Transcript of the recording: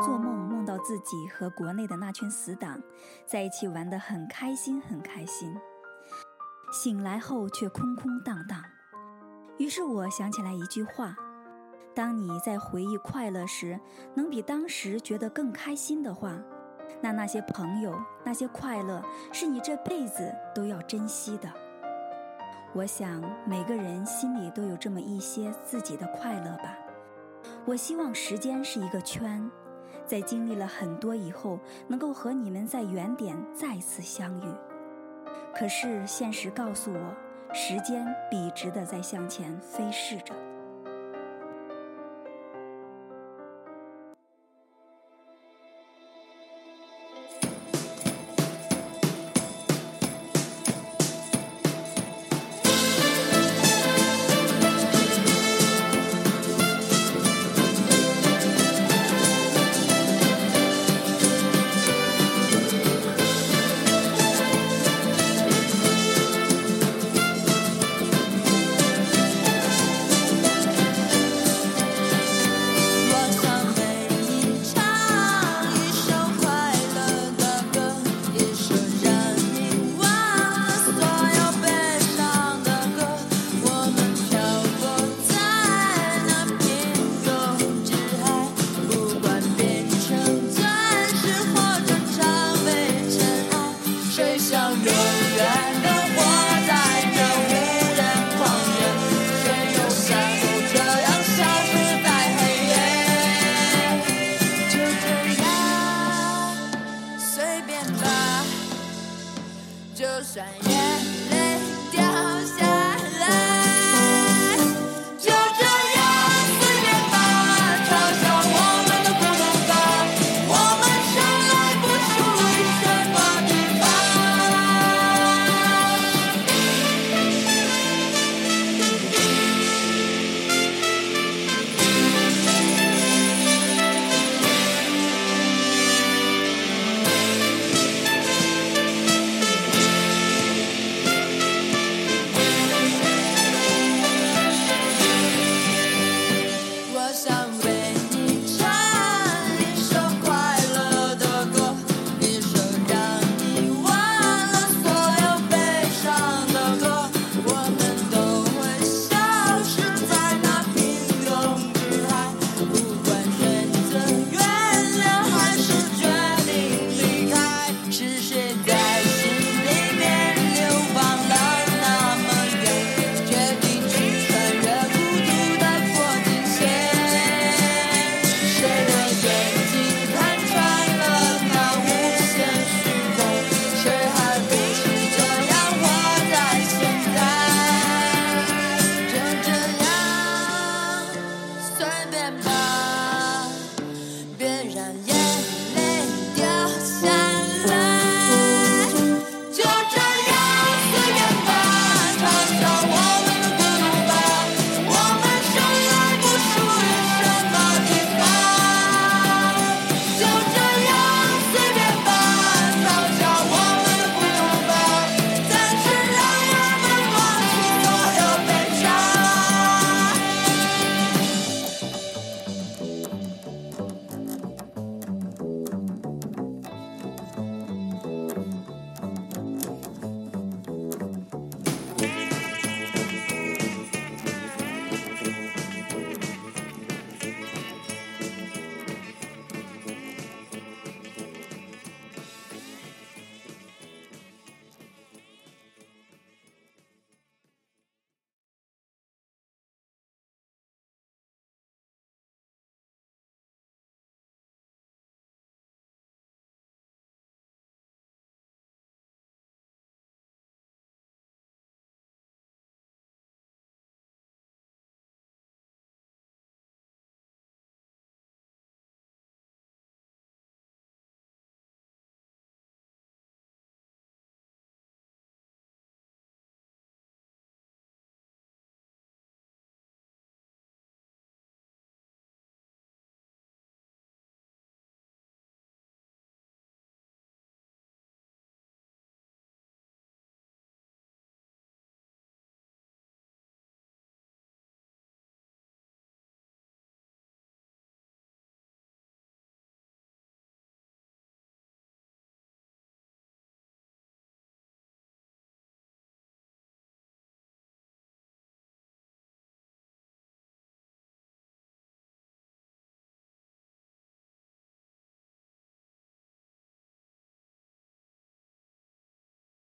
做梦梦到自己和国内的那群死党在一起玩得很开心，很开心。醒来后却空空荡荡。于是我想起来一句话：当你在回忆快乐时，能比当时觉得更开心的话，那那些朋友、那些快乐，是你这辈子都要珍惜的。我想每个人心里都有这么一些自己的快乐吧。我希望时间是一个圈，在经历了很多以后，能够和你们在原点再次相遇。可是现实告诉我，时间笔直的在向前飞逝着。就算眼泪